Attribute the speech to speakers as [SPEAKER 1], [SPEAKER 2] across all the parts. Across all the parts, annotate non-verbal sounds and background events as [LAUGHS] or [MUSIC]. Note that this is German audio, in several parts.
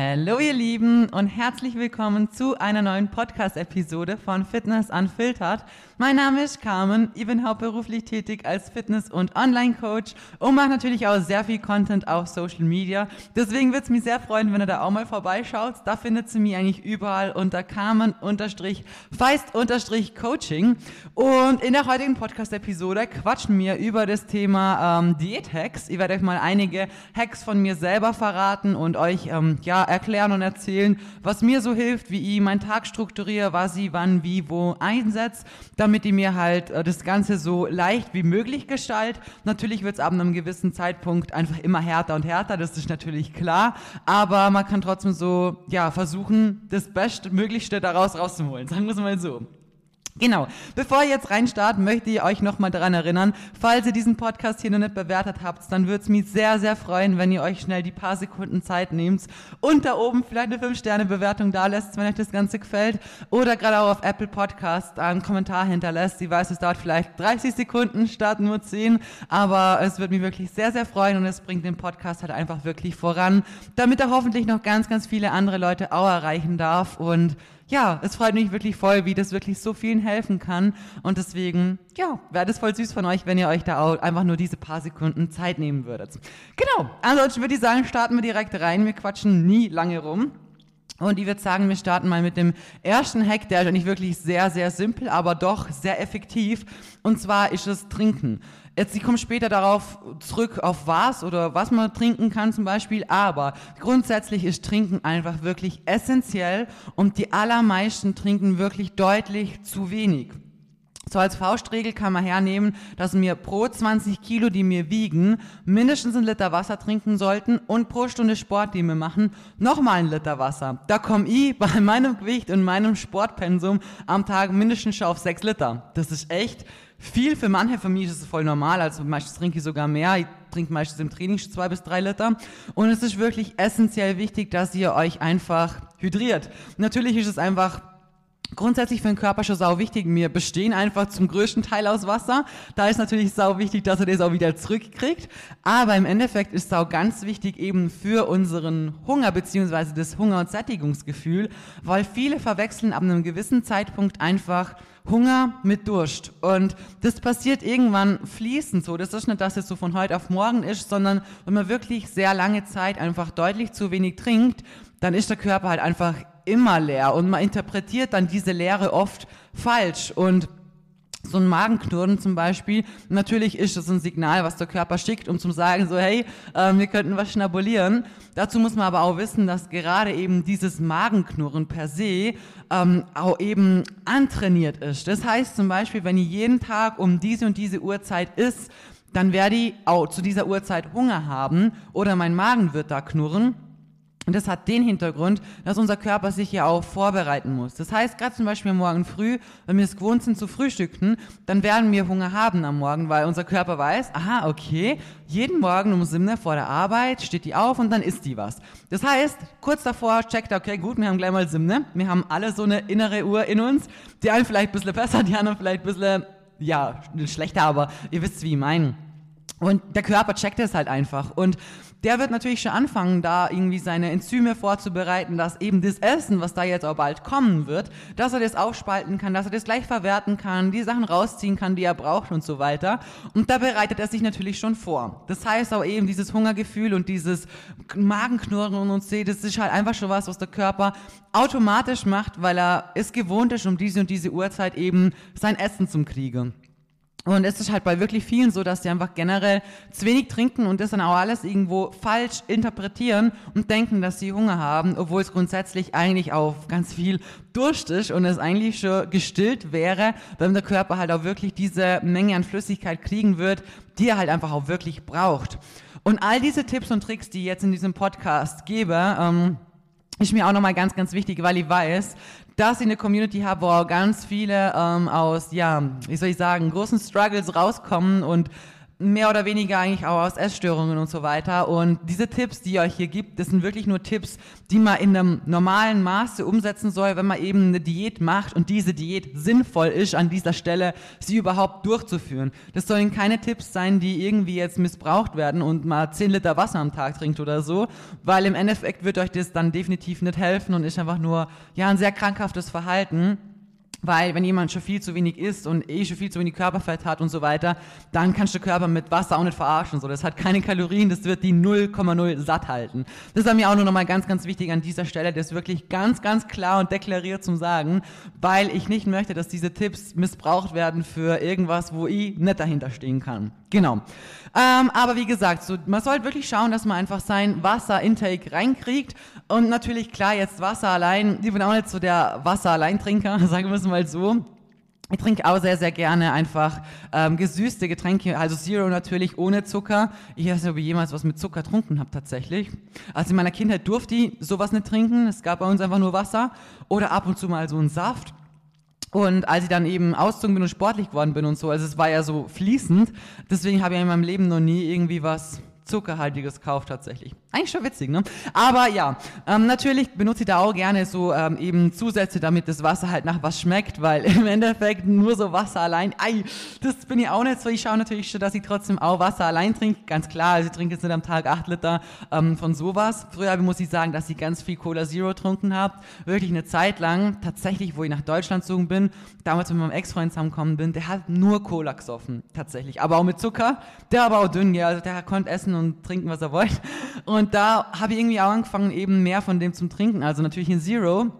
[SPEAKER 1] Hallo ihr Lieben und herzlich willkommen zu einer neuen Podcast-Episode von Fitness Unfiltered. Mein Name ist Carmen, ich bin hauptberuflich tätig als Fitness- und Online-Coach und mache natürlich auch sehr viel Content auf Social Media. Deswegen würde es mich sehr freuen, wenn ihr da auch mal vorbeischaut. Da findet ihr mich eigentlich überall unter Carmen-Feist-Coaching. Und in der heutigen Podcast-Episode quatschen wir über das Thema ähm, Diät-Hacks. Ich werde euch mal einige Hacks von mir selber verraten und euch ähm, ja, erklären und erzählen, was mir so hilft, wie ich meinen Tag strukturiere, was ich wann, wie, wo einsetze, damit ich mir halt äh, das Ganze so leicht wie möglich gestalte. Natürlich wird es ab einem gewissen Zeitpunkt einfach immer härter und härter, das ist natürlich klar, aber man kann trotzdem so, ja, versuchen, das Bestmöglichste daraus rauszuholen, sagen wir es mal so. Genau. Bevor ihr jetzt reinstartet, möchte ich euch nochmal daran erinnern, falls ihr diesen Podcast hier noch nicht bewertet habt, dann würde es mich sehr, sehr freuen, wenn ihr euch schnell die paar Sekunden Zeit nehmt und da oben vielleicht eine 5-Sterne-Bewertung da lässt, wenn euch das Ganze gefällt. Oder gerade auch auf Apple Podcast einen Kommentar hinterlässt. Ich weiß, es dauert vielleicht 30 Sekunden statt nur 10, aber es würde mich wirklich sehr, sehr freuen und es bringt den Podcast halt einfach wirklich voran, damit er hoffentlich noch ganz, ganz viele andere Leute auch erreichen darf und ja, es freut mich wirklich voll, wie das wirklich so vielen helfen kann. Und deswegen, ja, wäre das voll süß von euch, wenn ihr euch da auch einfach nur diese paar Sekunden Zeit nehmen würdet. Genau, ansonsten würde ich sagen, starten wir direkt rein. Wir quatschen nie lange rum. Und ich würde sagen, wir starten mal mit dem ersten Hack, der ist eigentlich wirklich sehr, sehr simpel, aber doch sehr effektiv. Und zwar ist es Trinken. Jetzt, ich komme später darauf zurück, auf was oder was man trinken kann zum Beispiel, aber grundsätzlich ist Trinken einfach wirklich essentiell und die allermeisten trinken wirklich deutlich zu wenig. So als Faustregel kann man hernehmen, dass wir pro 20 Kilo, die wir wiegen, mindestens einen Liter Wasser trinken sollten und pro Stunde Sport, die wir machen, nochmal einen Liter Wasser. Da komme ich [LAUGHS] bei meinem Gewicht und meinem Sportpensum am Tag mindestens schon auf 6 Liter. Das ist echt viel für manche, mich ist es voll normal, also meistens trinke ich sogar mehr, ich trinke meistens im Training zwei bis drei Liter. Und es ist wirklich essentiell wichtig, dass ihr euch einfach hydriert. Natürlich ist es einfach Grundsätzlich für den Körper schon sau wichtig. Wir bestehen einfach zum größten Teil aus Wasser. Da ist natürlich sau wichtig, dass er das auch wieder zurückkriegt. Aber im Endeffekt ist sau ganz wichtig eben für unseren Hunger beziehungsweise das Hunger- und Sättigungsgefühl, weil viele verwechseln ab einem gewissen Zeitpunkt einfach Hunger mit Durst. Und das passiert irgendwann fließend so. Das ist nicht, dass es so von heute auf morgen ist, sondern wenn man wirklich sehr lange Zeit einfach deutlich zu wenig trinkt, dann ist der Körper halt einfach immer leer und man interpretiert dann diese Leere oft falsch und so ein Magenknurren zum Beispiel, natürlich ist das ein Signal, was der Körper schickt, um zu sagen, so hey, äh, wir könnten was schnabulieren. Dazu muss man aber auch wissen, dass gerade eben dieses Magenknurren per se ähm, auch eben antrainiert ist. Das heißt zum Beispiel, wenn ich jeden Tag um diese und diese Uhrzeit isst, dann werde ich auch zu dieser Uhrzeit Hunger haben oder mein Magen wird da knurren und das hat den Hintergrund, dass unser Körper sich ja auch vorbereiten muss. Das heißt, gerade zum Beispiel morgen früh, wenn wir es gewohnt sind zu frühstücken, dann werden wir Hunger haben am Morgen, weil unser Körper weiß, aha, okay, jeden Morgen um 7 vor der Arbeit steht die auf und dann isst die was. Das heißt, kurz davor checkt, okay, gut, wir haben gleich mal 7, wir haben alle so eine innere Uhr in uns, die einen vielleicht ein bisschen besser, die anderen vielleicht ein bisschen, ja, schlechter, aber ihr wisst, wie ich meine. Und der Körper checkt es halt einfach. Und der wird natürlich schon anfangen, da irgendwie seine Enzyme vorzubereiten, dass eben das Essen, was da jetzt auch bald kommen wird, dass er das aufspalten kann, dass er das gleich verwerten kann, die Sachen rausziehen kann, die er braucht und so weiter. Und da bereitet er sich natürlich schon vor. Das heißt auch eben dieses Hungergefühl und dieses Magenknurren und uns das ist halt einfach schon was, was der Körper automatisch macht, weil er es gewohnt ist, um diese und diese Uhrzeit eben sein Essen zum Kriegen. Und es ist halt bei wirklich vielen so, dass sie einfach generell zu wenig trinken und das dann auch alles irgendwo falsch interpretieren und denken, dass sie Hunger haben, obwohl es grundsätzlich eigentlich auf ganz viel Durst ist und es eigentlich schon gestillt wäre, wenn der Körper halt auch wirklich diese Menge an Flüssigkeit kriegen wird, die er halt einfach auch wirklich braucht. Und all diese Tipps und Tricks, die ich jetzt in diesem Podcast gebe, ähm, ist mir auch nochmal ganz, ganz wichtig, weil ich weiß, dass ich eine Community habe, wo ganz viele ähm, aus, ja, wie soll ich sagen, großen Struggles rauskommen und mehr oder weniger eigentlich auch aus Essstörungen und so weiter. Und diese Tipps, die ihr euch hier gibt, das sind wirklich nur Tipps, die man in einem normalen Maße umsetzen soll, wenn man eben eine Diät macht und diese Diät sinnvoll ist, an dieser Stelle sie überhaupt durchzuführen. Das sollen keine Tipps sein, die irgendwie jetzt missbraucht werden und mal 10 Liter Wasser am Tag trinkt oder so, weil im Endeffekt wird euch das dann definitiv nicht helfen und ist einfach nur, ja, ein sehr krankhaftes Verhalten. Weil wenn jemand schon viel zu wenig isst und eh schon viel zu wenig Körperfett hat und so weiter, dann kannst du Körper mit Wasser auch nicht verarschen. So, das hat keine Kalorien, das wird die 0,0 satt halten. Das ist mir auch nur nochmal ganz, ganz wichtig an dieser Stelle, das wirklich ganz, ganz klar und deklariert zum Sagen, weil ich nicht möchte, dass diese Tipps missbraucht werden für irgendwas, wo ich nicht dahinter stehen kann. Genau. Ähm, aber wie gesagt, so, man sollte wirklich schauen, dass man einfach sein Wasserintake reinkriegt. Und natürlich, klar, jetzt Wasser allein, ich bin auch nicht so der Wasser-Alleintrinker, [LAUGHS] sagen wir es mal so. Ich trinke auch sehr, sehr gerne einfach ähm, gesüßte Getränke, also Zero natürlich ohne Zucker. Ich weiß nicht, ob ich jemals was mit Zucker getrunken habe tatsächlich. Also in meiner Kindheit durfte ich sowas nicht trinken. Es gab bei uns einfach nur Wasser oder ab und zu mal so einen Saft. Und als ich dann eben ausgezogen bin und sportlich geworden bin und so, also es war ja so fließend, deswegen habe ich in meinem Leben noch nie irgendwie was Zuckerhaltiges kauft tatsächlich. Eigentlich schon witzig, ne? Aber ja, ähm, natürlich benutze ich da auch gerne so ähm, eben Zusätze, damit das Wasser halt nach was schmeckt, weil [LAUGHS] im Endeffekt nur so Wasser allein, ei, das bin ich auch nicht so. Ich schaue natürlich schon, dass ich trotzdem auch Wasser allein trinke, ganz klar. Also ich trinke jetzt nicht am Tag acht Liter ähm, von sowas. Früher muss ich sagen, dass ich ganz viel Cola Zero getrunken habe. Wirklich eine Zeit lang, tatsächlich, wo ich nach Deutschland gezogen bin, damals mit meinem Ex-Freund zusammengekommen bin, der hat nur Cola gesoffen, tatsächlich. Aber auch mit Zucker. Der aber auch dünn, ja, also der konnte essen und trinken, was er wollte. Und da habe ich irgendwie auch angefangen, eben mehr von dem zum Trinken. Also natürlich in Zero.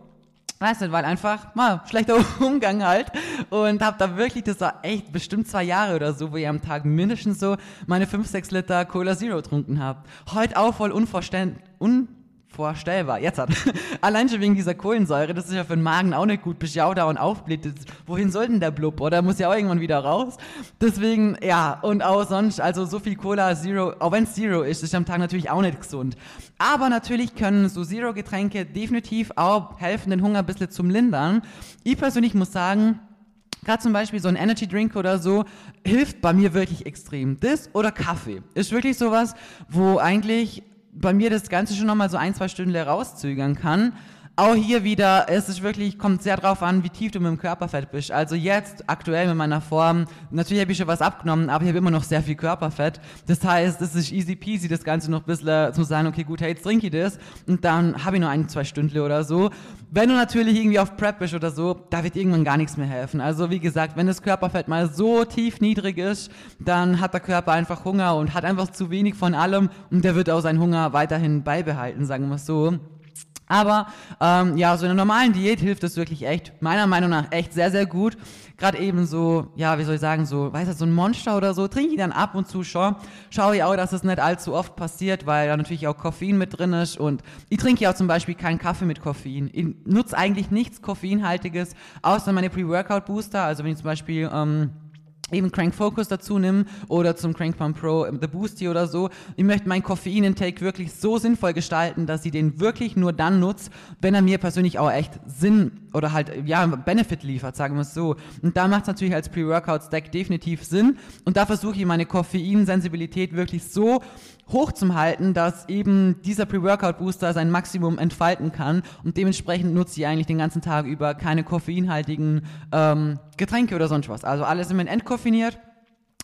[SPEAKER 1] Weißt du, weil einfach mal schlechter [LAUGHS] Umgang halt und habe da wirklich, das war echt bestimmt zwei Jahre oder so, wo ich am Tag mindestens so meine 5, 6 Liter Cola Zero getrunken habe. Heute auch voll unvorstellbar, un vorstellbar. Jetzt hat. [LAUGHS] Allein schon wegen dieser Kohlensäure, das ist ja für den Magen auch nicht gut, bis ja da und aufbläht. Wohin soll denn der Blub? Oder muss ja auch irgendwann wieder raus? Deswegen, ja, und auch sonst, also so viel Cola Zero, auch wenn es Zero ist, ist am Tag natürlich auch nicht gesund. Aber natürlich können so Zero-Getränke definitiv auch helfen, den Hunger ein bisschen zum Lindern. Ich persönlich muss sagen, Gerade zum Beispiel so ein Energy Drink oder so hilft bei mir wirklich extrem. Das oder Kaffee ist wirklich sowas, wo eigentlich bei mir das Ganze schon nochmal so ein, zwei Stunden rauszögern kann. Auch hier wieder, es ist wirklich, kommt sehr drauf an, wie tief du mit dem Körperfett bist. Also jetzt, aktuell mit meiner Form, natürlich habe ich schon was abgenommen, aber ich habe immer noch sehr viel Körperfett. Das heißt, es ist easy peasy, das Ganze noch ein bisschen zu sagen, okay, gut, hey, jetzt trinke ich das und dann habe ich nur ein, zwei Stunden oder so. Wenn du natürlich irgendwie auf Prep bist oder so, da wird irgendwann gar nichts mehr helfen. Also wie gesagt, wenn das Körperfett mal so tief niedrig ist, dann hat der Körper einfach Hunger und hat einfach zu wenig von allem und der wird auch seinen Hunger weiterhin beibehalten, sagen wir es so. Aber ähm, ja, so in einer normalen Diät hilft das wirklich echt, meiner Meinung nach echt sehr, sehr gut. Gerade eben so, ja, wie soll ich sagen, so, weißt du, so ein Monster oder so, trinke ich dann ab und zu schon. Schaue ich auch, dass es nicht allzu oft passiert, weil da natürlich auch Koffein mit drin ist. Und ich trinke ja auch zum Beispiel keinen Kaffee mit Koffein. Ich nutze eigentlich nichts Koffeinhaltiges, außer meine Pre-Workout-Booster. Also wenn ich zum Beispiel... Ähm, eben Crank Focus dazu nehmen oder zum Crank Pump Pro The Boosty oder so. Ich möchte meinen Koffein-Intake wirklich so sinnvoll gestalten, dass ich den wirklich nur dann nutze, wenn er mir persönlich auch echt Sinn oder halt, ja, Benefit liefert, sagen wir es so. Und da macht es natürlich als Pre-Workout-Stack definitiv Sinn. Und da versuche ich meine Koffeinsensibilität wirklich so hoch zu halten, dass eben dieser Pre-Workout-Booster sein Maximum entfalten kann. Und dementsprechend nutze ich eigentlich den ganzen Tag über keine koffeinhaltigen ähm, Getränke oder sonst was. Also alles immer entkoffiniert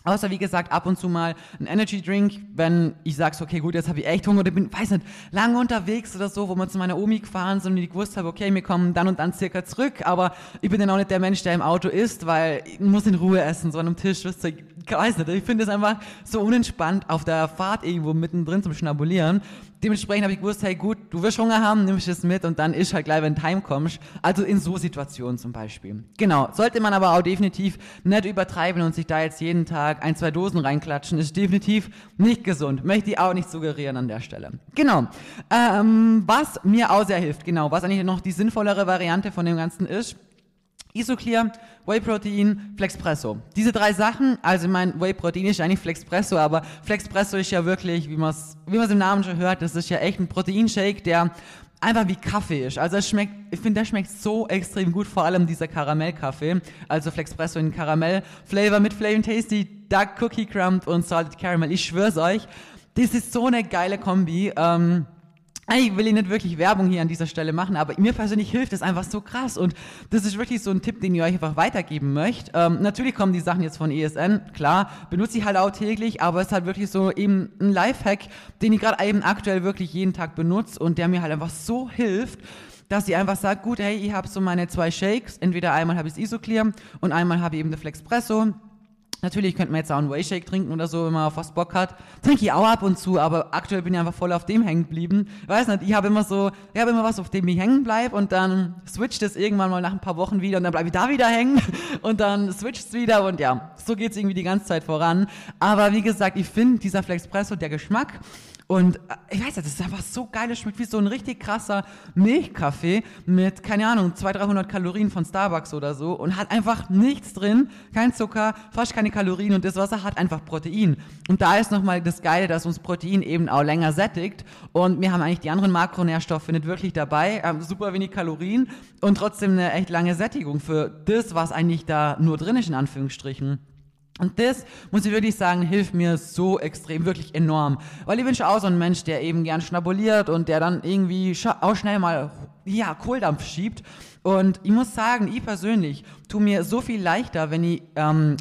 [SPEAKER 1] Außer wie gesagt, ab und zu mal ein Energy Drink, wenn ich sage, okay, gut, jetzt habe ich echt Hunger oder bin, weiß nicht, lange unterwegs oder so, wo wir zu meiner Omi gefahren sind und ich gewusst habe, okay, wir kommen dann und dann circa zurück, aber ich bin dann auch nicht der Mensch, der im Auto isst, weil ich muss in Ruhe essen, so an einem Tisch, wisst ihr, ich weiß nicht, ich finde es einfach so unentspannt auf der Fahrt irgendwo mittendrin zum Schnabulieren Dementsprechend habe ich gewusst, hey gut, du wirst Hunger haben, nimm ich das mit und dann ist halt gleich, wenn du heimkommst. Also in so Situationen zum Beispiel. Genau. Sollte man aber auch definitiv nicht übertreiben und sich da jetzt jeden Tag ein, zwei Dosen reinklatschen, ist definitiv nicht gesund. Möchte ich auch nicht suggerieren an der Stelle. Genau. Ähm, was mir auch sehr hilft, genau, was eigentlich noch die sinnvollere Variante von dem Ganzen ist, Isoclear, Whey Protein, Flexpresso. Diese drei Sachen, also mein Whey Protein ist eigentlich Flexpresso, aber Flexpresso ist ja wirklich, wie man es wie man's im Namen schon hört, das ist ja echt ein Proteinshake, der einfach wie Kaffee ist. Also es schmeckt, ich finde, der schmeckt so extrem gut, vor allem dieser Karamellkaffee, also Flexpresso in Karamell-Flavor mit Flavor Tasty Duck Cookie Crumb und Salted Caramel. Ich schwör's euch, das ist so eine geile Kombi. Ähm, ich will nicht wirklich Werbung hier an dieser Stelle machen, aber mir persönlich hilft es einfach so krass und das ist wirklich so ein Tipp, den ich euch einfach weitergeben möchte. Ähm, natürlich kommen die Sachen jetzt von ESN, klar, benutze ich halt auch täglich, aber es ist halt wirklich so eben ein Lifehack, den ich gerade eben aktuell wirklich jeden Tag benutze und der mir halt einfach so hilft, dass ich einfach sage, gut, hey, ich habe so meine zwei Shakes, entweder einmal habe ich Isoclear und einmal habe ich eben den Flexpresso Natürlich könnte man jetzt auch einen Whey-Shake trinken oder so, wenn man auf was Bock hat. Trinke ich auch ab und zu, aber aktuell bin ich einfach voll auf dem hängen geblieben. Weiß nicht, ich habe immer so, ich habe immer was, auf dem ich hängen bleibe und dann switcht es irgendwann mal nach ein paar Wochen wieder und dann bleibe ich da wieder hängen [LAUGHS] und dann switcht es wieder und ja, so geht es irgendwie die ganze Zeit voran. Aber wie gesagt, ich finde dieser Flexpresso, der Geschmack, und äh, ich weiß nicht, das ist einfach so geil, es schmeckt wie so ein richtig krasser Milchkaffee mit, keine Ahnung, 200, 300 Kalorien von Starbucks oder so und hat einfach nichts drin, kein Zucker, fast keine Kalorien und das Wasser hat einfach Protein. Und da ist nochmal das Geile, dass uns Protein eben auch länger sättigt und wir haben eigentlich die anderen Makronährstoffe nicht wirklich dabei, haben super wenig Kalorien und trotzdem eine echt lange Sättigung für das, was eigentlich da nur drin ist, in Anführungsstrichen. Und das, muss ich wirklich sagen, hilft mir so extrem, wirklich enorm. Weil ich bin schon auch so ein Mensch, der eben gern schnabuliert und der dann irgendwie auch schnell mal, ja, Kohldampf schiebt. Und ich muss sagen, ich persönlich tue mir so viel leichter, wenn ich ähm,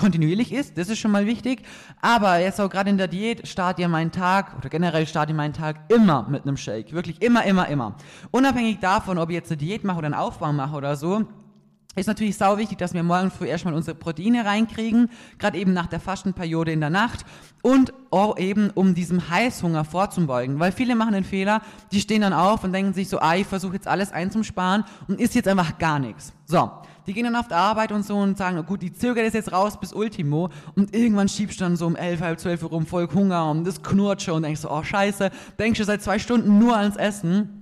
[SPEAKER 1] kontinuierlich ist, das ist schon mal wichtig. Aber jetzt auch gerade in der Diät starte ich meinen Tag oder generell starte ich meinen Tag immer mit einem Shake. Wirklich immer, immer, immer. Unabhängig davon, ob ich jetzt eine Diät mache oder einen Aufbau mache oder so, ist natürlich sau wichtig, dass wir morgen früh erstmal unsere Proteine reinkriegen, gerade eben nach der Fastenperiode in der Nacht und auch eben um diesem Heißhunger vorzubeugen, weil viele machen den Fehler, die stehen dann auf und denken sich so, ah, ich versuche jetzt alles einzusparen und isst jetzt einfach gar nichts. So, die gehen dann auf die Arbeit und so und sagen, oh gut, die zögert das jetzt raus bis Ultimo und irgendwann schiebst du dann so um elf, halb zwölf rum voll Hunger und das knurrt schon und denkst so, oh scheiße, denkst du seit zwei Stunden nur ans Essen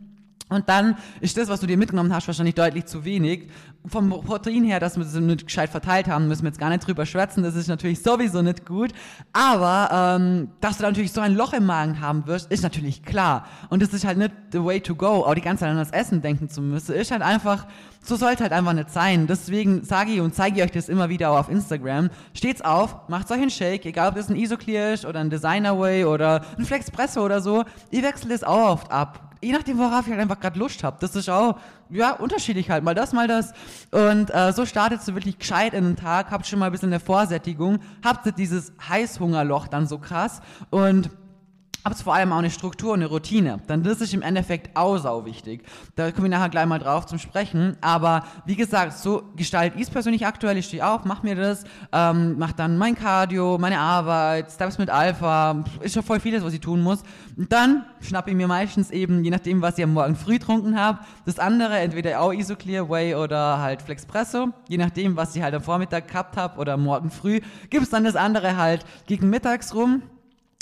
[SPEAKER 1] und dann ist das, was du dir mitgenommen hast, wahrscheinlich deutlich zu wenig. Vom Protein her, dass wir das nicht gescheit verteilt haben, müssen wir jetzt gar nicht drüber schwätzen. Das ist natürlich sowieso nicht gut. Aber ähm, dass du da natürlich so ein Loch im Magen haben wirst, ist natürlich klar. Und das ist halt nicht the way to go, auch die ganze Zeit an das Essen denken zu müssen. Ist halt einfach, so sollte halt einfach nicht sein. Deswegen sage ich und zeige ich euch das immer wieder auch auf Instagram. Steht's auf, macht euch einen Shake, egal ob das ein Isoclear ist oder ein Designer Way oder ein Flexpresso oder so. Ihr wechselt es auch oft ab je nachdem, worauf ich halt einfach gerade Lust habe. Das ist auch, ja, unterschiedlich halt. Mal das, mal das. Und äh, so startet du wirklich gescheit in den Tag, habt schon mal ein bisschen eine Vorsättigung, habt dieses Heißhungerloch dann so krass und aber es vor allem auch eine Struktur und eine Routine. Dann ist im Endeffekt auch sau wichtig. Da komme ich nachher gleich mal drauf zum Sprechen. Aber wie gesagt, so gestalte ich es persönlich aktuell. Ich stehe auf, mach mir das, ähm, mach dann mein Cardio, meine Arbeit, Steps mit Alpha. Ist schon voll vieles, was ich tun muss. Und dann schnappe ich mir meistens eben, je nachdem, was ich am Morgen früh getrunken habe, das andere, entweder auch Isoclear Way oder halt Flexpresso. Je nachdem, was ich halt am Vormittag gehabt habe oder am Morgen früh, gibt es dann das andere halt gegen mittags rum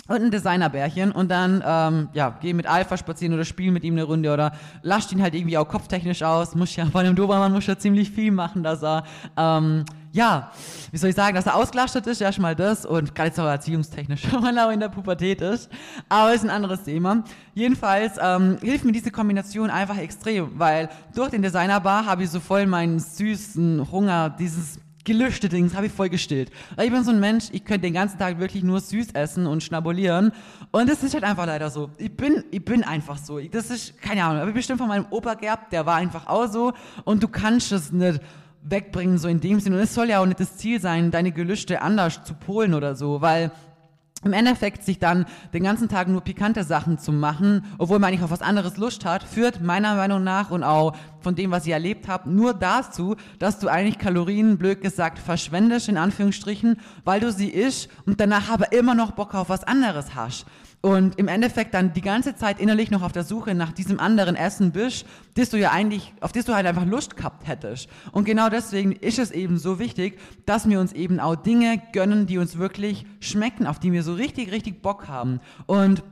[SPEAKER 1] und ein Designerbärchen. Und dann ähm, ja geh mit Alpha spazieren oder spiel mit ihm eine Runde oder lasst ihn halt irgendwie auch kopftechnisch aus. Muss ja bei einem Dobermann muss ja ziemlich viel machen dass er ähm, ja wie soll ich sagen dass er ausgelastet ist ja schon mal das und gerade jetzt auch erziehungstechnisch [LAUGHS] wenn er auch in der Pubertät ist. Aber ist ein anderes Thema. Jedenfalls ähm, hilft mir diese Kombination einfach extrem weil durch den Designerbar habe ich so voll meinen süßen Hunger dieses gelöschte Dings habe ich voll gestillt. Ich bin so ein Mensch, ich könnte den ganzen Tag wirklich nur süß essen und schnabulieren. Und das ist halt einfach leider so. Ich bin, ich bin einfach so. Das ist, keine Ahnung, habe ich bestimmt von meinem Opa gehabt, der war einfach auch so. Und du kannst es nicht wegbringen, so in dem Sinne. Und es soll ja auch nicht das Ziel sein, deine Gelüste anders zu polen oder so, weil im Endeffekt sich dann den ganzen Tag nur pikante Sachen zu machen, obwohl man eigentlich auf was anderes Lust hat, führt meiner Meinung nach und auch von dem, was ich erlebt habe, nur dazu, dass du eigentlich Kalorien, blöd gesagt, verschwendest, in Anführungsstrichen, weil du sie isst und danach aber immer noch Bock auf was anderes hast und im Endeffekt dann die ganze Zeit innerlich noch auf der Suche nach diesem anderen Essen bist, das du ja eigentlich, auf das du halt einfach Lust gehabt hättest. Und genau deswegen ist es eben so wichtig, dass wir uns eben auch Dinge gönnen, die uns wirklich schmecken, auf die wir so richtig, richtig Bock haben. Und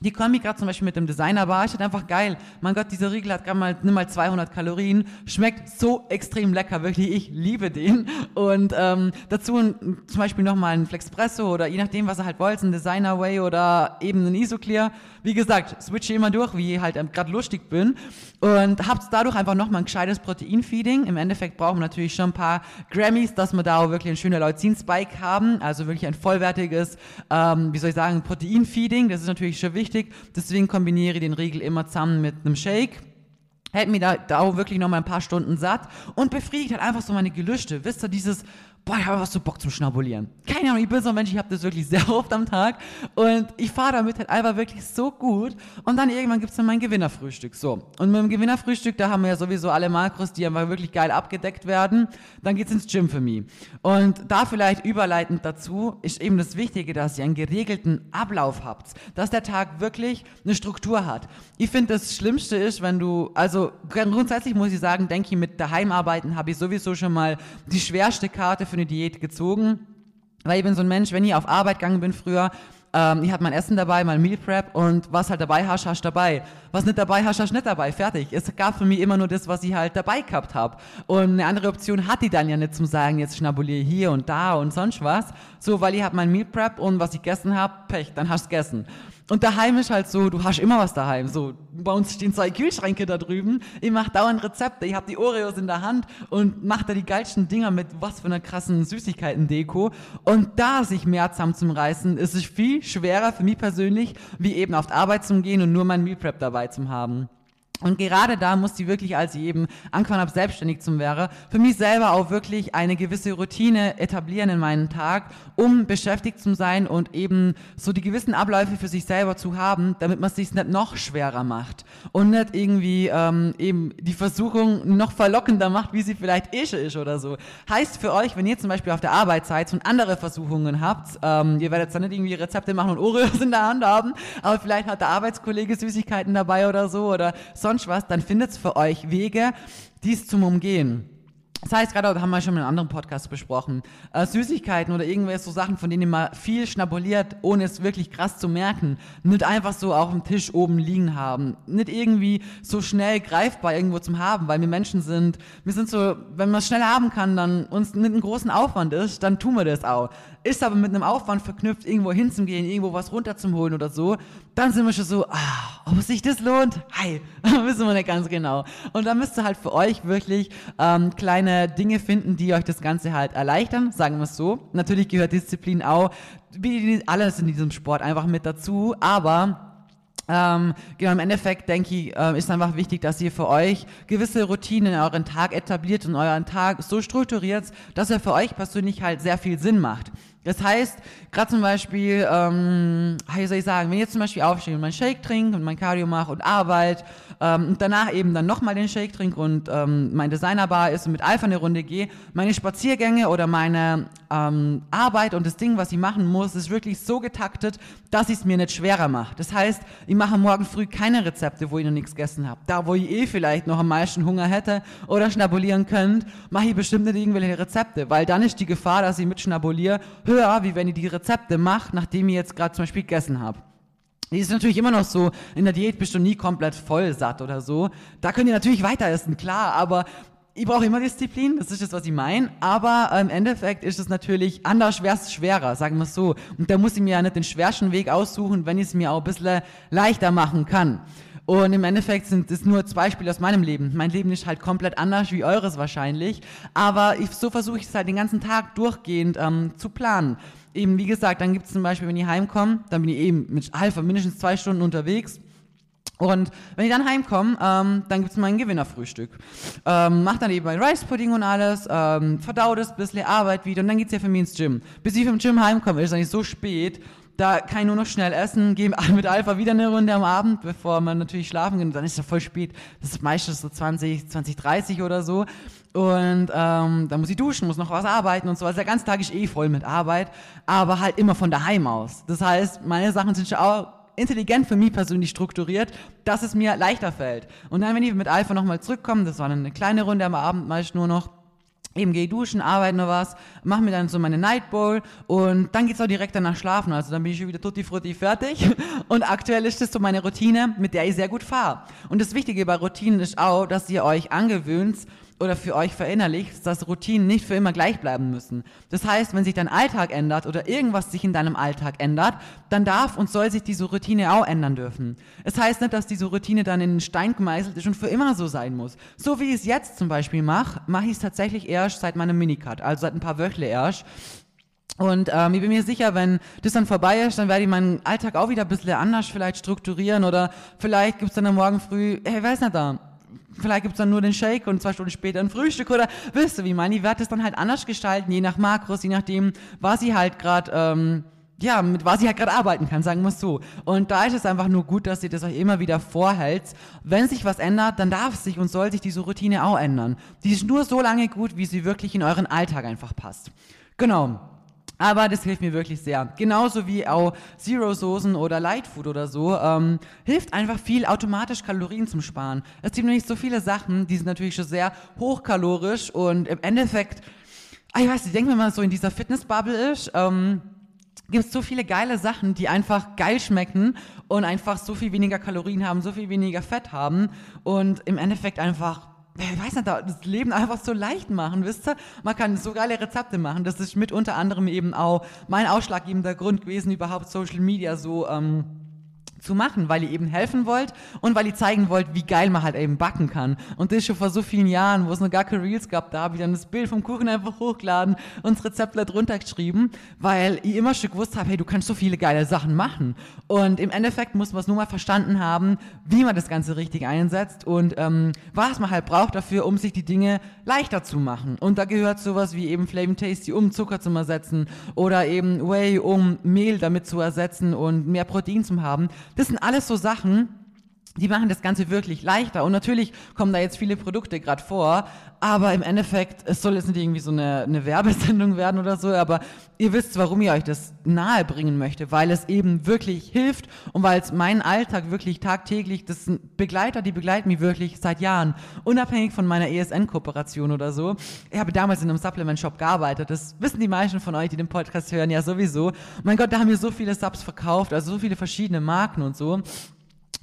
[SPEAKER 1] die Kombi gerade zum Beispiel mit dem Designer war, ich halt einfach geil. Mein Gott, dieser Riegel hat gerade mal, nimm mal 200 Kalorien, schmeckt so extrem lecker, wirklich, ich liebe den. Und ähm, dazu ein, zum Beispiel nochmal ein Flexpresso oder je nachdem, was ihr halt wollt, ein Designer Way oder eben ein Isoclear. Wie gesagt, switche immer durch, wie ich halt ähm, gerade lustig bin und habt dadurch einfach nochmal ein gescheites Proteinfeeding. Im Endeffekt brauchen wir natürlich schon ein paar Grammys, dass wir da auch wirklich ein schöner Leucin-Spike haben, also wirklich ein vollwertiges, ähm, wie soll ich sagen, Proteinfeeding. Das ist natürlich schon wichtig. Deswegen kombiniere ich den Riegel immer zusammen mit einem Shake hält mir da, da auch wirklich noch mal ein paar Stunden satt und befriedigt halt einfach so meine Gelüste. Wisst ihr, dieses, boah, ich habe was so Bock zum Schnabulieren. Keine Ahnung, ich bin so ein Mensch, ich habe das wirklich [LAUGHS] sehr oft am Tag und ich fahre damit halt einfach wirklich so gut und dann irgendwann gibt's dann mein Gewinnerfrühstück. So, und mit dem Gewinnerfrühstück, da haben wir ja sowieso alle Makros, die einfach wirklich geil abgedeckt werden. Dann geht's ins Gym für mich. Und da vielleicht überleitend dazu ist eben das Wichtige, dass ihr einen geregelten Ablauf habt, dass der Tag wirklich eine Struktur hat. Ich finde, das Schlimmste ist, wenn du, also grundsätzlich muss ich sagen, denke ich, mit Daheimarbeiten habe ich sowieso schon mal die schwerste Karte für eine Diät gezogen. Weil ich bin so ein Mensch, wenn ich auf Arbeit gegangen bin früher, ähm, ich hatte mein Essen dabei, mein Meal Prep und was halt dabei hast, hast dabei. Was nicht dabei hast, hast nicht dabei. Fertig. Es gab für mich immer nur das, was ich halt dabei gehabt habe. Und eine andere Option hatte ich dann ja nicht zum sagen, jetzt schnabuliere hier und da und sonst was. So, weil ich habe mein Meal Prep und was ich gegessen habe, Pech, dann hast du gegessen. Und daheim ist halt so, du hast immer was daheim. So, bei uns stehen zwei Kühlschränke da drüben. Ich mach dauernd Rezepte. Ich hab die Oreos in der Hand und mach da die geilsten Dinger mit was für einer krassen Süßigkeiten-Deko. Und da sich mehr zusammenzureißen, ist es viel schwerer für mich persönlich, wie eben auf die Arbeit zu gehen und nur mein Meal Prep dabei zu haben. Und gerade da musste ich wirklich, als ich eben angefangen habe, selbstständig zu werden, für mich selber auch wirklich eine gewisse Routine etablieren in meinen Tag, um beschäftigt zu sein und eben so die gewissen Abläufe für sich selber zu haben, damit man es sich nicht noch schwerer macht und nicht irgendwie ähm, eben die Versuchung noch verlockender macht, wie sie vielleicht eh ist oder so. Heißt für euch, wenn ihr zum Beispiel auf der Arbeit seid und andere Versuchungen habt, ähm, ihr werdet dann nicht irgendwie Rezepte machen und Oreos in der Hand haben, aber vielleicht hat der Arbeitskollege Süßigkeiten dabei oder so oder sonst was, dann findet es für euch Wege, dies zum Umgehen. Das heißt, gerade haben wir schon in einem anderen Podcast besprochen, äh, Süßigkeiten oder irgendwelche so Sachen, von denen man viel schnabuliert, ohne es wirklich krass zu merken, nicht einfach so auf dem Tisch oben liegen haben, nicht irgendwie so schnell greifbar irgendwo zum haben, weil wir Menschen sind, wir sind so, wenn man es schnell haben kann, dann uns nicht einen großen Aufwand ist, dann tun wir das auch. Ist aber mit einem Aufwand verknüpft, irgendwo hinzugehen, irgendwo was runterzuholen oder so, dann sind wir schon so, ah, ob sich das lohnt? Hi, [LAUGHS] wissen wir nicht ganz genau. Und da müsst ihr halt für euch wirklich ähm, kleine Dinge finden, die euch das Ganze halt erleichtern, sagen wir es so. Natürlich gehört Disziplin auch, wie alles in diesem Sport einfach mit dazu, aber ähm, genau, im Endeffekt denke ich, äh, ist einfach wichtig, dass ihr für euch gewisse Routinen in euren Tag etabliert und euren Tag so strukturiert, dass er für euch persönlich halt sehr viel Sinn macht. Das heißt, gerade zum Beispiel, ähm, wie soll ich sagen, wenn ich jetzt zum Beispiel aufstehe und meinen Shake trinke und mein Cardio mache und arbeite ähm, und danach eben dann nochmal den Shake trinke und ähm, mein Designerbar ist und mit Alpha eine Runde gehe, meine Spaziergänge oder meine ähm, Arbeit und das Ding, was ich machen muss, ist wirklich so getaktet, dass ich es mir nicht schwerer mache. Das heißt, ich mache morgen früh keine Rezepte, wo ich noch nichts gegessen habe. Da, wo ich eh vielleicht noch am meisten Hunger hätte oder schnabulieren könnt, mache ich bestimmt nicht irgendwelche Rezepte, weil dann ist die Gefahr, dass ich mit schnabuliere, höher, wie wenn ich die Rezepte mache, nachdem ich jetzt gerade zum Beispiel gegessen habe. Die ist natürlich immer noch so, in der Diät bist du nie komplett voll satt oder so. Da könnt ihr natürlich weiter essen, klar, aber ich brauche immer Disziplin, das ist das, was ich meine, aber im Endeffekt ist es natürlich anders schwerst schwerer, sagen wir es so. Und da muss ich mir ja nicht den schwersten Weg aussuchen, wenn ich es mir auch ein bisschen leichter machen kann. Und im Endeffekt sind es nur zwei Beispiele aus meinem Leben. Mein Leben ist halt komplett anders wie eures wahrscheinlich. Aber ich, so versuche ich es halt den ganzen Tag durchgehend ähm, zu planen. Eben, wie gesagt, dann gibt es zum Beispiel, wenn ich heimkomme, dann bin ich eben mit Alpha mindestens zwei Stunden unterwegs. Und wenn ich dann heimkomme, ähm, dann gibt's mein Gewinnerfrühstück. Ähm, mach dann eben mein Rice Pudding und alles, ähm, verdau das, bisschen Arbeit wieder und dann geht's ja für mich ins Gym. Bis ich vom Gym heimkomme, ist eigentlich so spät, da kann ich nur noch schnell essen, gehe [LAUGHS] mit Alpha wieder eine Runde am Abend, bevor man natürlich schlafen geht. Dann ist es voll spät. Das ist meistens so 20, 20, 30 oder so. Und ähm, dann muss ich duschen, muss noch was arbeiten und so. Also der ganze Tag ist eh voll mit Arbeit, aber halt immer von daheim aus. Das heißt, meine Sachen sind schon auch intelligent für mich persönlich strukturiert, dass es mir leichter fällt. Und dann, wenn ich mit Alpha nochmal zurückkomme, das war eine kleine Runde am Abend meist nur noch, eben gehe duschen, arbeite noch was, mache mir dann so meine Night Bowl und dann geht's auch direkt danach schlafen. Also dann bin ich schon wieder tutti frutti fertig. [LAUGHS] Und aktuell ist das so meine Routine, mit der ich sehr gut fahre. Und das Wichtige bei Routinen ist auch, dass ihr euch angewöhnt, oder für euch verinnerlicht, dass Routinen nicht für immer gleich bleiben müssen. Das heißt, wenn sich dein Alltag ändert oder irgendwas sich in deinem Alltag ändert, dann darf und soll sich diese Routine auch ändern dürfen. Es heißt nicht, dass diese Routine dann in den Stein gemeißelt ist und für immer so sein muss. So wie ich es jetzt zum Beispiel mache, mache ich es tatsächlich erst seit meinem Minicut, also seit ein paar Wöchle erst. Und ähm, ich bin mir sicher, wenn das dann vorbei ist, dann werde ich meinen Alltag auch wieder ein bisschen anders vielleicht strukturieren oder vielleicht gibt es dann am Morgen früh, hey, weiß nicht da, vielleicht gibt es dann nur den Shake und zwei Stunden später ein Frühstück oder wisst du, wie ich meine? Ich werde das dann halt anders gestalten, je nach Makros, je nachdem, was sie halt gerade, ähm, ja, mit was ich halt gerade arbeiten kann, sagen wir es so. Und da ist es einfach nur gut, dass ihr das euch immer wieder vorhält. Wenn sich was ändert, dann darf sich und soll sich diese Routine auch ändern. Die ist nur so lange gut, wie sie wirklich in euren Alltag einfach passt. Genau. Aber das hilft mir wirklich sehr. Genauso wie auch Zero-Soßen oder Lightfood oder so. Ähm, hilft einfach viel, automatisch Kalorien zum Sparen. Es gibt nämlich so viele Sachen, die sind natürlich schon sehr hochkalorisch und im Endeffekt, ah, ich weiß nicht, denken wir mal so in dieser Fitnessbubble ist, ähm, gibt es so viele geile Sachen, die einfach geil schmecken und einfach so viel weniger Kalorien haben, so viel weniger Fett haben und im Endeffekt einfach ich weiß nicht, das Leben einfach so leicht machen, wisst ihr? Man kann so geile Rezepte machen. Das ist mit unter anderem eben auch mein ausschlaggebender Grund gewesen, überhaupt Social Media so ähm, zu machen, weil ihr eben helfen wollt und weil ihr zeigen wollt, wie geil man halt eben backen kann. Und das schon vor so vielen Jahren, wo es noch gar keine Reels gab, da habe ich dann das Bild vom Kuchen einfach hochgeladen und das Rezept drunter geschrieben, weil ich immer schon gewusst habe, hey, du kannst so viele geile Sachen machen. Und im Endeffekt muss man es nur mal verstanden haben, wie man das Ganze richtig einsetzt und ähm, was man halt braucht dafür, um sich die Dinge leichter zu machen. Und da gehört sowas wie eben Flame Tasty, um Zucker zu ersetzen oder eben Whey, um Mehl damit zu ersetzen und mehr Protein zu haben. Das sind alles so Sachen, die machen das Ganze wirklich leichter. Und natürlich kommen da jetzt viele Produkte gerade vor, aber im Endeffekt, es soll jetzt nicht irgendwie so eine, eine Werbesendung werden oder so, aber ihr wisst, warum ich euch das nahe bringen möchte, weil es eben wirklich hilft und weil es meinen Alltag wirklich tagtäglich, das sind Begleiter, die begleiten mich wirklich seit Jahren, unabhängig von meiner ESN-Kooperation oder so. Ich habe damals in einem Supplement-Shop gearbeitet, das wissen die meisten von euch, die den Podcast hören, ja sowieso. Mein Gott, da haben wir so viele Subs verkauft, also so viele verschiedene Marken und so.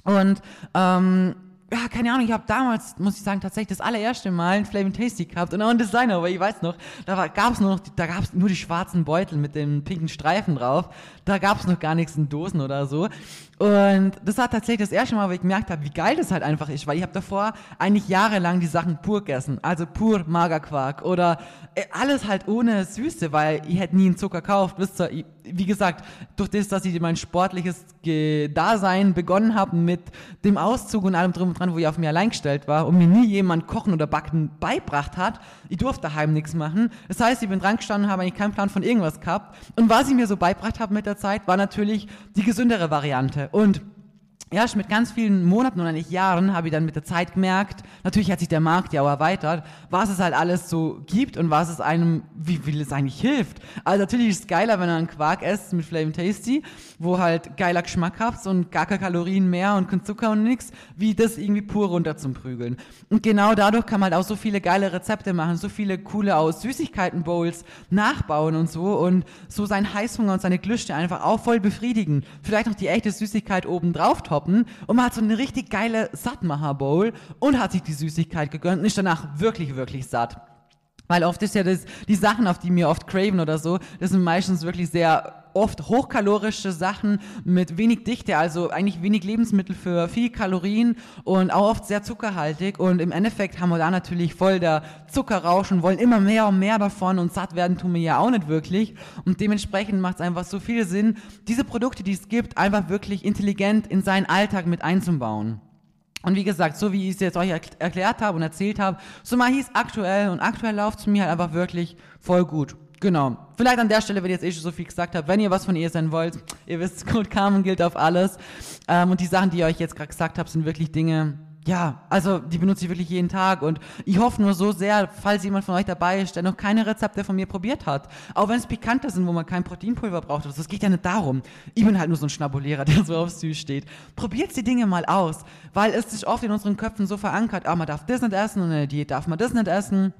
[SPEAKER 1] Und ähm, ja, keine Ahnung, ich habe damals, muss ich sagen, tatsächlich das allererste Mal ein Flaming Tasty gehabt und auch ein Designer, aber ich weiß noch, da gab es nur noch, da gab es nur die schwarzen Beutel mit den pinken Streifen drauf. Da gab es noch gar nichts in Dosen oder so. Und das war tatsächlich das erste Mal, wo ich gemerkt habe, wie geil das halt einfach ist, weil ich habe davor eigentlich jahrelang die Sachen pur gegessen, also pur Magerquark oder äh, alles halt ohne Süße, weil ich hätte nie einen Zucker gekauft. Wisst ihr, wie gesagt, durch das, dass ich mein sportliches Dasein begonnen habe mit dem Auszug und allem drum und dran, wo ich auf mir allein gestellt war und mir nie jemand Kochen oder Backen beibracht hat, ich durfte daheim nichts machen. Das heißt, ich bin dran gestanden, habe eigentlich keinen Plan von irgendwas gehabt. Und was ich mir so beibracht habe mit der Zeit, war natürlich die gesündere Variante. Und erst mit ganz vielen Monaten oder nicht Jahren habe ich dann mit der Zeit gemerkt, natürlich hat sich der Markt ja auch erweitert, was es halt alles so gibt und was es einem, wie viel es eigentlich hilft. Also natürlich ist es geiler, wenn ihr einen Quark esst mit Flame Tasty, wo halt geiler Geschmack habt und gar keine Kalorien mehr und kein Zucker und nichts, wie das irgendwie pur runter zum Prügeln. Und genau dadurch kann man halt auch so viele geile Rezepte machen, so viele coole aus Süßigkeiten-Bowls nachbauen und so und so seinen Heißhunger und seine Glüste einfach auch voll befriedigen. Vielleicht noch die echte Süßigkeit oben drauf shoppen und man hat so eine richtig geile Sattmacher-Bowl und hat sich die Süßigkeit gegönnt und ist danach wirklich, wirklich satt. Weil oft ist ja das, die Sachen, auf die wir oft craven oder so, das sind meistens wirklich sehr oft hochkalorische Sachen mit wenig Dichte, also eigentlich wenig Lebensmittel für viel Kalorien und auch oft sehr zuckerhaltig. Und im Endeffekt haben wir da natürlich voll der Zuckerrausch und wollen immer mehr und mehr davon und satt werden tun wir ja auch nicht wirklich. Und dementsprechend macht es einfach so viel Sinn, diese Produkte, die es gibt, einfach wirklich intelligent in seinen Alltag mit einzubauen. Und wie gesagt, so wie ich es jetzt euch erklärt habe und erzählt habe, so mal hieß aktuell und aktuell läuft es mir halt einfach wirklich voll gut. Genau. Vielleicht an der Stelle, wenn ich jetzt eh schon so viel gesagt habe, wenn ihr was von ihr sein wollt, ihr wisst, Code [LAUGHS] Carmen gilt auf alles. Ähm, und die Sachen, die ich euch jetzt gerade gesagt habe, sind wirklich Dinge, ja, also die benutze ich wirklich jeden Tag und ich hoffe nur so sehr, falls jemand von euch dabei ist, der noch keine Rezepte von mir probiert hat. Auch wenn es pikante sind, wo man kein Proteinpulver braucht. Das geht ja nicht darum. Ich bin halt nur so ein Schnabulierer, [LAUGHS] der so auf süß steht. Probiert die Dinge mal aus, weil es ist oft in unseren Köpfen so verankert, ah, man darf das nicht essen und in der Diät darf man das nicht essen.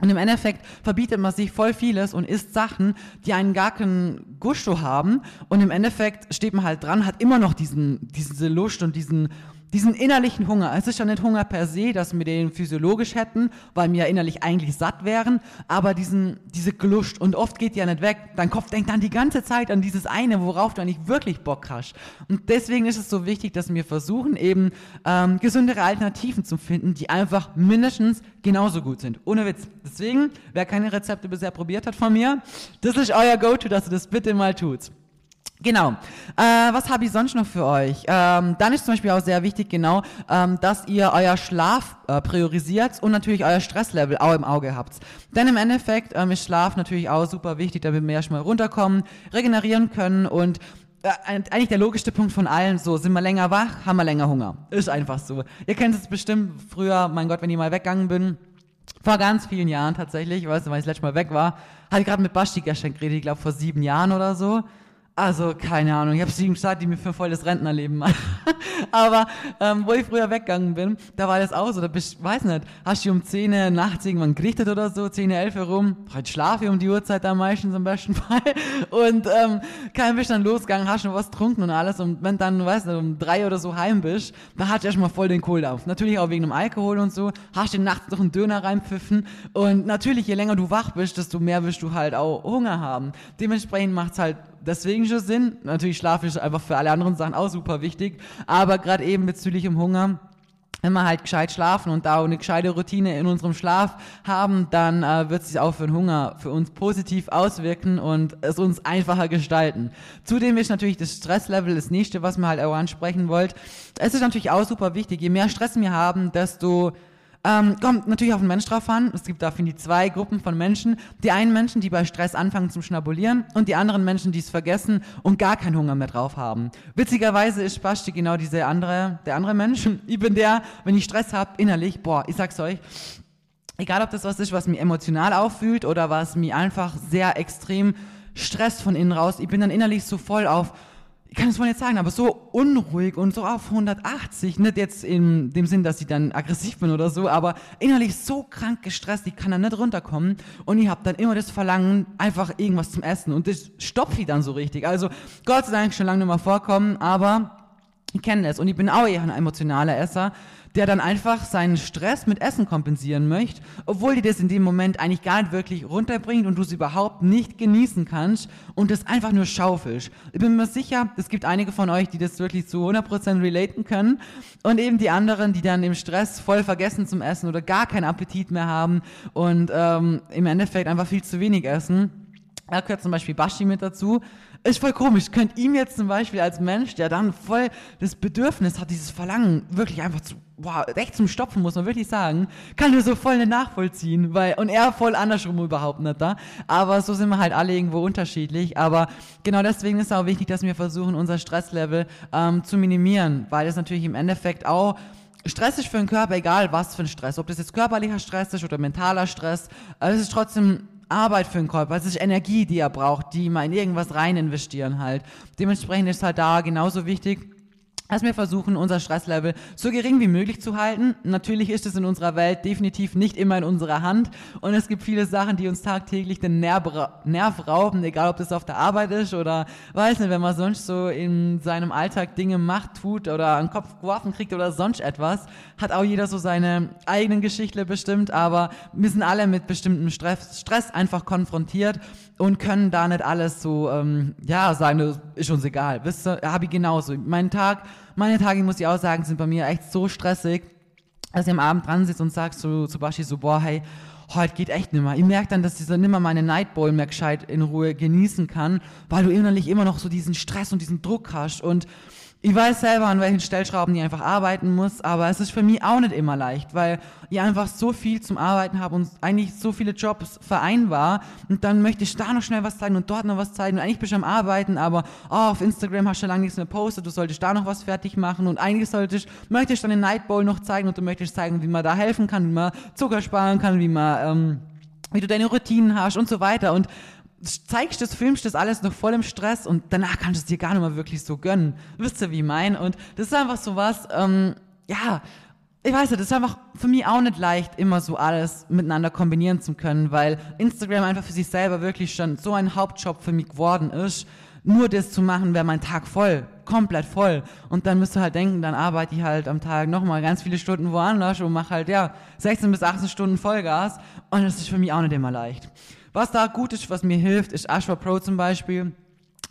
[SPEAKER 1] Und im Endeffekt verbietet man sich voll vieles und isst Sachen, die einen gar keinen Gusto haben. Und im Endeffekt steht man halt dran, hat immer noch diesen, diese Lust und diesen, diesen innerlichen Hunger. Es ist ja nicht Hunger per se, dass wir den physiologisch hätten, weil wir ja innerlich eigentlich satt wären, aber diesen, diese Lust und oft geht die ja nicht weg. Dein Kopf denkt dann die ganze Zeit an dieses eine, worauf du eigentlich wirklich Bock hast. Und deswegen ist es so wichtig, dass wir versuchen, eben ähm, gesündere Alternativen zu finden, die einfach mindestens genauso gut sind. Ohne Witz. Deswegen, wer keine Rezepte bisher probiert hat von mir, das ist euer Go-To, dass ihr das bitte mal tut. Genau. Äh, was habe ich sonst noch für euch? Ähm, dann ist zum Beispiel auch sehr wichtig, genau, ähm, dass ihr euer Schlaf äh, priorisiert und natürlich euer Stresslevel auch im Auge habt. Denn im Endeffekt ähm, ist Schlaf natürlich auch super wichtig, damit wir erstmal runterkommen, regenerieren können und äh, eigentlich der logischste Punkt von allen, so sind wir länger wach, haben wir länger Hunger. Ist einfach so. Ihr kennt es bestimmt früher, mein Gott, wenn ich mal weggegangen bin, vor ganz vielen Jahren tatsächlich, ich weiß nicht, weil ich das letzte Mal weg war, hatte ich gerade mit Basti gestern geredet, ich glaube vor sieben Jahren oder so. Also, keine Ahnung, ich habe sieben Stadt, die mir für volles Rentnerleben machen. [LAUGHS] Aber ähm, wo ich früher weggegangen bin, da war das auch so, da bist, weiß nicht, hast du um 10 nachts irgendwann gerichtet oder so, 10, 11 herum, heute schlafe ich um die Uhrzeit da meistens am besten Fall. [LAUGHS] Und ähm, kein bist dann losgegangen, hast schon was getrunken und alles. Und wenn dann, weißt du, um drei oder so heim bist, dann hast du erstmal voll den Kohl auf. Natürlich auch wegen dem Alkohol und so, hast du nachts noch einen Döner reinpfiffen. Und natürlich, je länger du wach bist, desto mehr wirst du halt auch Hunger haben. Dementsprechend macht's halt deswegen schon Sinn. Natürlich Schlaf ist einfach für alle anderen Sachen auch super wichtig, aber gerade eben bezüglich dem Hunger, wenn wir halt gescheit schlafen und da eine gescheite Routine in unserem Schlaf haben, dann äh, wird sich auch für den Hunger für uns positiv auswirken und es uns einfacher gestalten. Zudem ist natürlich das Stresslevel das nächste, was man halt auch ansprechen wollt. Es ist natürlich auch super wichtig. Je mehr Stress wir haben, desto ähm, kommt natürlich auf den Mensch drauf an. Es gibt da, finde ich, zwei Gruppen von Menschen. Die einen Menschen, die bei Stress anfangen zum Schnabulieren und die anderen Menschen, die es vergessen und gar keinen Hunger mehr drauf haben. Witzigerweise ist Basti genau diese andere, der andere Mensch. [LAUGHS] Ich bin der, wenn ich Stress habe, innerlich, boah, ich sag's euch, egal ob das was ist, was mich emotional auffühlt oder was mich einfach sehr extrem stresst von innen raus, ich bin dann innerlich so voll auf, ich kann es mal nicht sagen, aber so unruhig und so auf 180, nicht jetzt in dem Sinn, dass ich dann aggressiv bin oder so, aber innerlich so krank gestresst, ich kann da nicht runterkommen und ich habe dann immer das Verlangen, einfach irgendwas zum Essen und das stopfe ich dann so richtig. Also Gott sei Dank schon lange nicht mehr vorkommen, aber ich kenne das und ich bin auch eher ein emotionaler Esser der dann einfach seinen Stress mit Essen kompensieren möchte, obwohl dir das in dem Moment eigentlich gar nicht wirklich runterbringt und du es überhaupt nicht genießen kannst und das einfach nur schaufelst. Ich bin mir sicher, es gibt einige von euch, die das wirklich zu 100% relaten können und eben die anderen, die dann im Stress voll vergessen zum Essen oder gar keinen Appetit mehr haben und ähm, im Endeffekt einfach viel zu wenig essen. Da gehört zum Beispiel Bashi mit dazu. Ist voll komisch. Könnt ihm jetzt zum Beispiel als Mensch, der dann voll das Bedürfnis hat, dieses Verlangen wirklich einfach zu, wow, echt zum Stopfen, muss man wirklich sagen, kann er so voll nicht nachvollziehen, weil, und er voll andersrum überhaupt nicht da. Aber so sind wir halt alle irgendwo unterschiedlich. Aber genau deswegen ist es auch wichtig, dass wir versuchen, unser Stresslevel ähm, zu minimieren, weil es natürlich im Endeffekt auch Stress ist für den Körper, egal was für ein Stress, ob das jetzt körperlicher Stress ist oder mentaler Stress, es ist trotzdem Arbeit für den Körper, es ist Energie, die er braucht, die man in irgendwas rein investieren halt. Dementsprechend ist halt da genauso wichtig, dass wir versuchen, unser Stresslevel so gering wie möglich zu halten. Natürlich ist es in unserer Welt definitiv nicht immer in unserer Hand. Und es gibt viele Sachen, die uns tagtäglich den Nerv, rauben, egal ob das auf der Arbeit ist oder, weiß nicht, wenn man sonst so in seinem Alltag Dinge macht, tut oder einen Kopf geworfen kriegt oder sonst etwas, hat auch jeder so seine eigenen Geschichte bestimmt, aber wir sind alle mit bestimmtem Stress, Stress einfach konfrontiert und können da nicht alles so, ähm, ja, sagen, das ist uns egal. Wisst ihr, habe ich genauso. Mein Tag, meine Tage, muss ich auch sagen, sind bei mir echt so stressig, dass ich am Abend dran sitze und sagst zu, zu Bashi so, boah, hey, heute geht echt nimmer. Ich merke dann, dass dieser nimmer meine Nightbowl mehr gescheit in Ruhe genießen kann, weil du innerlich immer noch so diesen Stress und diesen Druck hast und ich weiß selber, an welchen Stellschrauben ich einfach arbeiten muss, aber es ist für mich auch nicht immer leicht, weil ich einfach so viel zum Arbeiten habe und eigentlich so viele Jobs vereinbar und dann möchte ich da noch schnell was zeigen und dort noch was zeigen. Und eigentlich bist du am Arbeiten, aber oh, auf Instagram hast du lange nichts mehr postet, du solltest da noch was fertig machen und eigentlich solltest, möchtest du dann den Nightbowl noch zeigen und du möchtest zeigen, wie man da helfen kann, wie man Zucker sparen kann, wie man, ähm, wie du deine Routinen hast und so weiter. Und zeigst das, filmst das alles noch voll im Stress und danach kannst du es dir gar nicht mehr wirklich so gönnen. Wisst ihr, wie ich mein? Und das ist einfach so was, ähm, ja, ich weiß nicht, das ist einfach für mich auch nicht leicht, immer so alles miteinander kombinieren zu können, weil Instagram einfach für sich selber wirklich schon so ein Hauptjob für mich geworden ist. Nur das zu machen, wäre mein Tag voll, komplett voll. Und dann müsst ihr halt denken, dann arbeite ich halt am Tag nochmal ganz viele Stunden woanders und mache halt, ja, 16 bis 18 Stunden Vollgas. Und das ist für mich auch nicht immer leicht. Was da gut ist, was mir hilft, ist Ashwa Pro zum Beispiel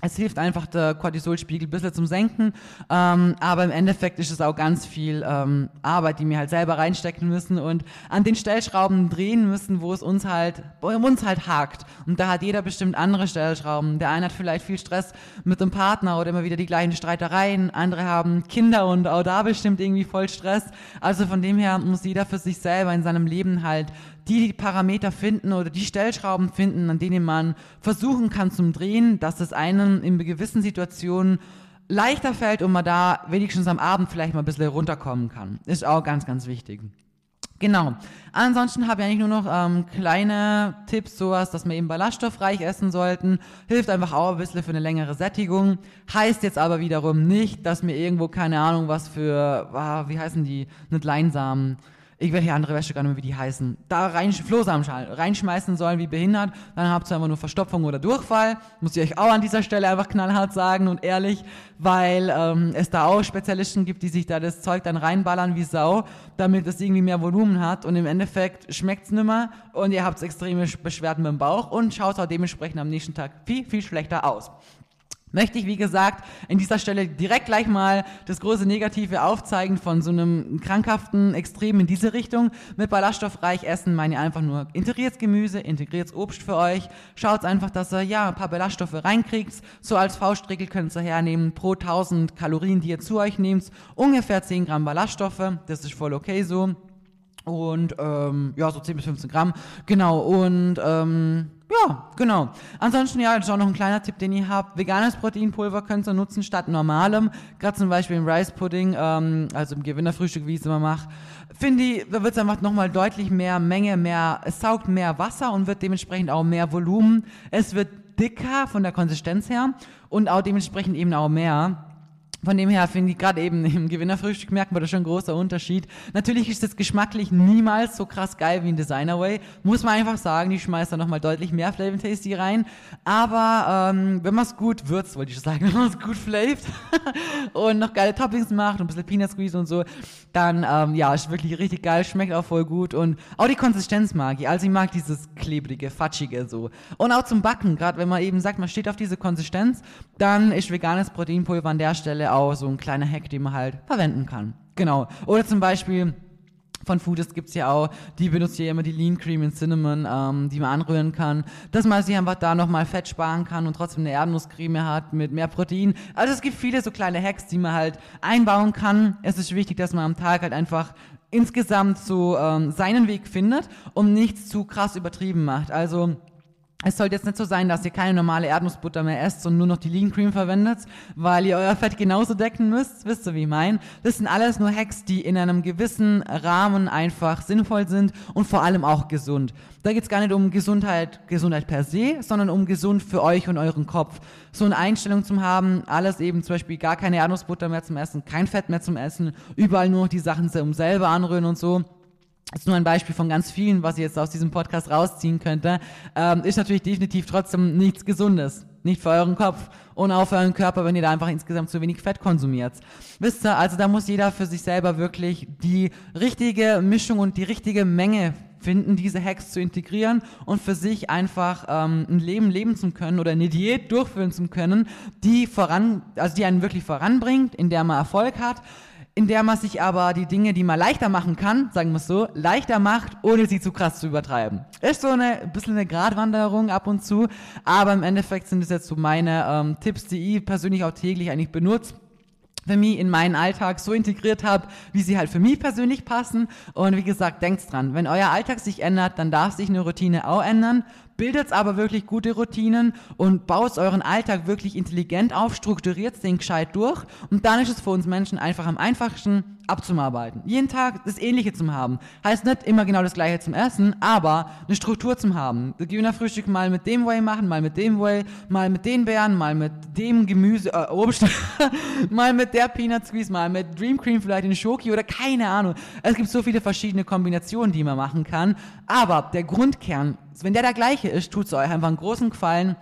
[SPEAKER 1] es hilft einfach, der Cortisolspiegel ein bisschen zum Senken, ähm, aber im Endeffekt ist es auch ganz viel ähm, Arbeit, die wir halt selber reinstecken müssen und an den Stellschrauben drehen müssen, wo es uns halt, uns halt hakt. Und da hat jeder bestimmt andere Stellschrauben. Der eine hat vielleicht viel Stress mit dem Partner oder immer wieder die gleichen Streitereien, andere haben Kinder und auch da bestimmt irgendwie voll Stress. Also von dem her muss jeder für sich selber in seinem Leben halt die Parameter finden oder die Stellschrauben finden, an denen man versuchen kann zum Drehen, dass es einem in gewissen Situationen leichter fällt und man da wenigstens am Abend vielleicht mal ein bisschen runterkommen kann. Ist auch ganz, ganz wichtig. Genau. Ansonsten habe ich eigentlich nur noch ähm, kleine Tipps, sowas, dass wir eben ballaststoffreich essen sollten. Hilft einfach auch ein bisschen für eine längere Sättigung. Heißt jetzt aber wiederum nicht, dass mir irgendwo, keine Ahnung, was für, ah, wie heißen die, nicht Leinsamen, ich werde hier andere Wäsche gar nicht mehr, wie die heißen, da rein, Flohsamenschalen reinschmeißen sollen wie behindert, dann habt ihr einfach nur Verstopfung oder Durchfall. Muss ich euch auch an dieser Stelle einfach knallhart sagen und ehrlich, weil ähm, es da auch Spezialisten gibt, die sich da das Zeug dann reinballern wie Sau, damit es irgendwie mehr Volumen hat. Und im Endeffekt schmeckt es nimmer. Und ihr habt extreme Beschwerden mit dem Bauch. Und schaut auch dementsprechend am nächsten Tag viel, viel schlechter aus möchte ich, wie gesagt, in dieser Stelle direkt gleich mal das große Negative aufzeigen von so einem krankhaften Extrem in diese Richtung. Mit ballaststoffreich essen meine ich einfach nur integriertes Gemüse, integriertes Obst für euch. Schaut einfach, dass ihr ja ein paar Ballaststoffe reinkriegt. So als Faustregel könnt ihr hernehmen, pro 1000 Kalorien, die ihr zu euch nehmt, ungefähr 10 Gramm Ballaststoffe. Das ist voll okay so. Und ähm, ja, so 10 bis 15 Gramm. Genau. Und ähm, ja, genau. Ansonsten ja, auch noch ein kleiner Tipp, den ihr habt. Veganes Proteinpulver könnt ihr nutzen statt normalem. Gerade zum Beispiel im Rice Pudding, ähm, also im Gewinnerfrühstück, wie ich es immer mache. Finde ich, da wird es einfach nochmal deutlich mehr Menge, mehr, es saugt mehr Wasser und wird dementsprechend auch mehr Volumen. Es wird dicker von der Konsistenz her und auch dementsprechend eben auch mehr. Von dem her finde ich gerade eben [LAUGHS] im Gewinnerfrühstück merken wir da schon ein großer Unterschied. Natürlich ist das geschmacklich niemals so krass geil wie ein Designer Way. Muss man einfach sagen, die schmeißt da nochmal deutlich mehr Flavor Tasty rein. Aber ähm, wenn man es gut würzt, wollte ich sagen, [LAUGHS] wenn man es gut flavt [LAUGHS] und noch geile Toppings macht und ein bisschen Peanut Squeeze und so, dann ähm, ja, ist wirklich richtig geil, schmeckt auch voll gut und auch die Konsistenz mag ich. Also ich mag dieses klebrige, fatschige so. Und auch zum Backen, gerade wenn man eben sagt, man steht auf diese Konsistenz, dann ist veganes Proteinpulver an der Stelle auch so ein kleiner Hack, den man halt verwenden kann. Genau. Oder zum Beispiel von Foodist gibt's ja auch, die benutzt ja immer die Lean Cream in Cinnamon, ähm, die man anrühren kann, dass man sich einfach da nochmal Fett sparen kann und trotzdem eine Erdnusscreme hat mit mehr Protein. Also es gibt viele so kleine Hacks, die man halt einbauen kann. Es ist wichtig, dass man am Tag halt einfach insgesamt so ähm, seinen Weg findet und nichts zu krass übertrieben macht. Also es sollte jetzt nicht so sein, dass ihr keine normale Erdnussbutter mehr esst und nur noch die Lean Cream verwendet, weil ihr euer Fett genauso decken müsst. Wisst ihr, wie ich meine? Das sind alles nur Hacks, die in einem gewissen Rahmen einfach sinnvoll sind und vor allem auch gesund. Da geht's gar nicht um Gesundheit, Gesundheit per se, sondern um gesund für euch und euren Kopf. So eine Einstellung zu haben, alles eben zum Beispiel gar keine Erdnussbutter mehr zum Essen, kein Fett mehr zum Essen, überall nur noch die Sachen selber anrühren und so ist nur ein Beispiel von ganz vielen, was ich jetzt aus diesem Podcast rausziehen könnte, ähm, ist natürlich definitiv trotzdem nichts Gesundes. Nicht für euren Kopf und auch für euren Körper, wenn ihr da einfach insgesamt zu wenig Fett konsumiert. Wisst ihr, also da muss jeder für sich selber wirklich die richtige Mischung und die richtige Menge finden, diese Hacks zu integrieren und für sich einfach ähm, ein Leben leben zu können oder eine Diät durchführen zu können, die voran, also die einen wirklich voranbringt, in der man Erfolg hat, in der man sich aber die Dinge, die man leichter machen kann, sagen wir es so, leichter macht, ohne sie zu krass zu übertreiben. Ist so eine ein bisschen eine Gratwanderung ab und zu, aber im Endeffekt sind es jetzt so meine ähm, Tipps, die ich persönlich auch täglich eigentlich benutze für mich in meinen Alltag so integriert habe, wie sie halt für mich persönlich passen. Und wie gesagt, denkt dran, wenn euer Alltag sich ändert, dann darf sich eine Routine auch ändern bildet aber wirklich gute Routinen und baut euren Alltag wirklich intelligent auf, strukturiert den gescheit durch und dann ist es für uns Menschen einfach am einfachsten abzuarbeiten. Jeden Tag das Ähnliche zu haben. Heißt nicht immer genau das Gleiche zum Essen, aber eine Struktur zu haben. Frühstück mal mit dem Way machen, mal mit dem Way, mal mit den Beeren, mal mit dem Gemüse, äh, Obst, [LAUGHS] mal mit der Peanut Squeeze, mal mit Dream Cream vielleicht in Schoki oder keine Ahnung. Es gibt so viele verschiedene Kombinationen, die man machen kann. Aber der Grundkern, wenn der der gleiche ist, tut es euch einfach einen großen Gefallen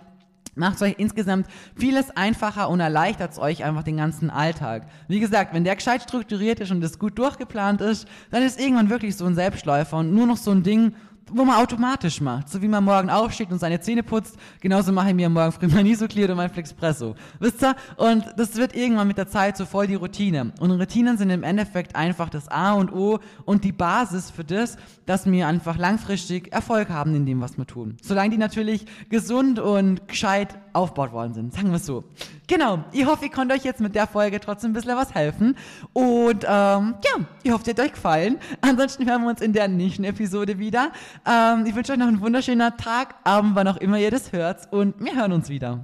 [SPEAKER 1] macht euch insgesamt vieles einfacher und erleichtert euch einfach den ganzen Alltag. Wie gesagt, wenn der gescheit strukturiert ist und das gut durchgeplant ist, dann ist irgendwann wirklich so ein Selbstläufer und nur noch so ein Ding, wo man automatisch macht. So wie man morgen aufsteht und seine Zähne putzt, genauso mache ich mir morgen früh mein Isoclear oder mein Flexpresso. Wisst ihr? Und das wird irgendwann mit der Zeit so voll die Routine. Und Routinen sind im Endeffekt einfach das A und O und die Basis für das, dass wir einfach langfristig Erfolg haben in dem, was wir tun. Solange die natürlich gesund und gescheit aufgebaut worden sind. Sagen wir es so. Genau. Ich hoffe, ich konnte euch jetzt mit der Folge trotzdem ein bisschen was helfen. Und ähm, ja, ich hoffe, es hat euch gefallen. Ansonsten hören wir uns in der nächsten Episode wieder. Ähm, ich wünsche euch noch einen wunderschönen Tag, Abend, wann auch immer ihr das hört. Und wir hören uns wieder.